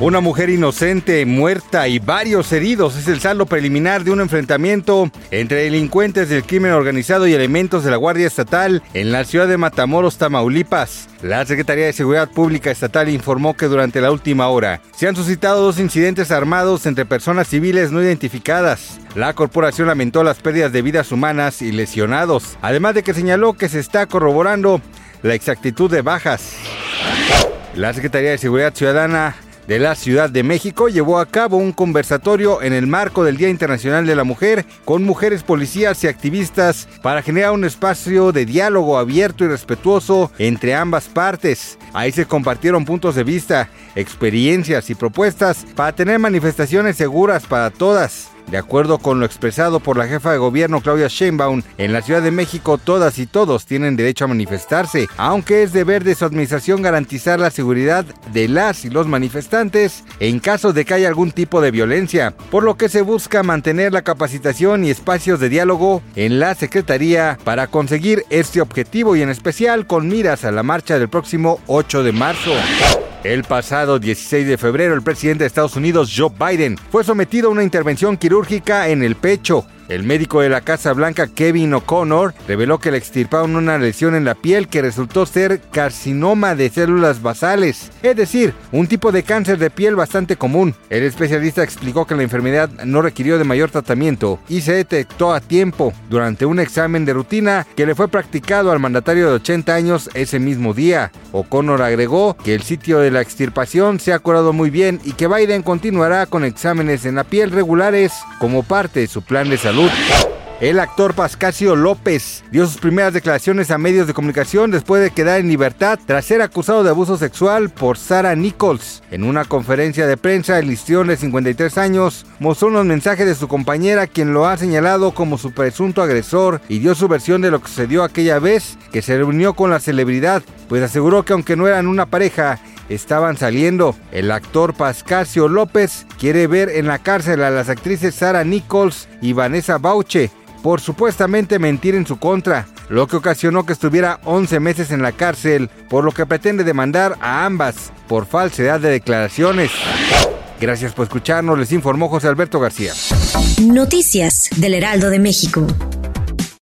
Una mujer inocente, muerta y varios heridos es el saldo preliminar de un enfrentamiento entre delincuentes del crimen organizado y elementos de la Guardia Estatal en la ciudad de Matamoros, Tamaulipas. La Secretaría de Seguridad Pública Estatal informó que durante la última hora se han suscitado dos incidentes armados entre personas civiles no identificadas. La corporación lamentó las pérdidas de vidas humanas y lesionados, además de que señaló que se está corroborando la exactitud de bajas. La Secretaría de Seguridad Ciudadana de la Ciudad de México llevó a cabo un conversatorio en el marco del Día Internacional de la Mujer con mujeres policías y activistas para generar un espacio de diálogo abierto y respetuoso entre ambas partes. Ahí se compartieron puntos de vista, experiencias y propuestas para tener manifestaciones seguras para todas. De acuerdo con lo expresado por la jefa de gobierno Claudia Sheinbaum, en la Ciudad de México todas y todos tienen derecho a manifestarse, aunque es deber de su administración garantizar la seguridad de las y los manifestantes en caso de que haya algún tipo de violencia, por lo que se busca mantener la capacitación y espacios de diálogo en la Secretaría para conseguir este objetivo y en especial con miras a la marcha del próximo 8 de marzo. El pasado 16 de febrero, el presidente de Estados Unidos, Joe Biden, fue sometido a una intervención quirúrgica en el pecho. El médico de la Casa Blanca, Kevin O'Connor, reveló que le extirparon una lesión en la piel que resultó ser carcinoma de células basales, es decir, un tipo de cáncer de piel bastante común. El especialista explicó que la enfermedad no requirió de mayor tratamiento y se detectó a tiempo durante un examen de rutina que le fue practicado al mandatario de 80 años ese mismo día. O'Connor agregó que el sitio de la extirpación se ha curado muy bien y que Biden continuará con exámenes en la piel regulares como parte de su plan de salud. El actor Pascasio López dio sus primeras declaraciones a medios de comunicación después de quedar en libertad tras ser acusado de abuso sexual por Sarah Nichols. En una conferencia de prensa, el histrión de 53 años mostró unos mensajes de su compañera quien lo ha señalado como su presunto agresor y dio su versión de lo que sucedió aquella vez que se reunió con la celebridad, pues aseguró que aunque no eran una pareja, estaban saliendo. El actor Pascasio López quiere ver en la cárcel a las actrices Sarah Nichols y Vanessa Bauche por supuestamente mentir en su contra, lo que ocasionó que estuviera 11 meses en la cárcel, por lo que pretende demandar a ambas por falsedad de declaraciones. Gracias por escucharnos, les informó José Alberto García. Noticias del Heraldo de México.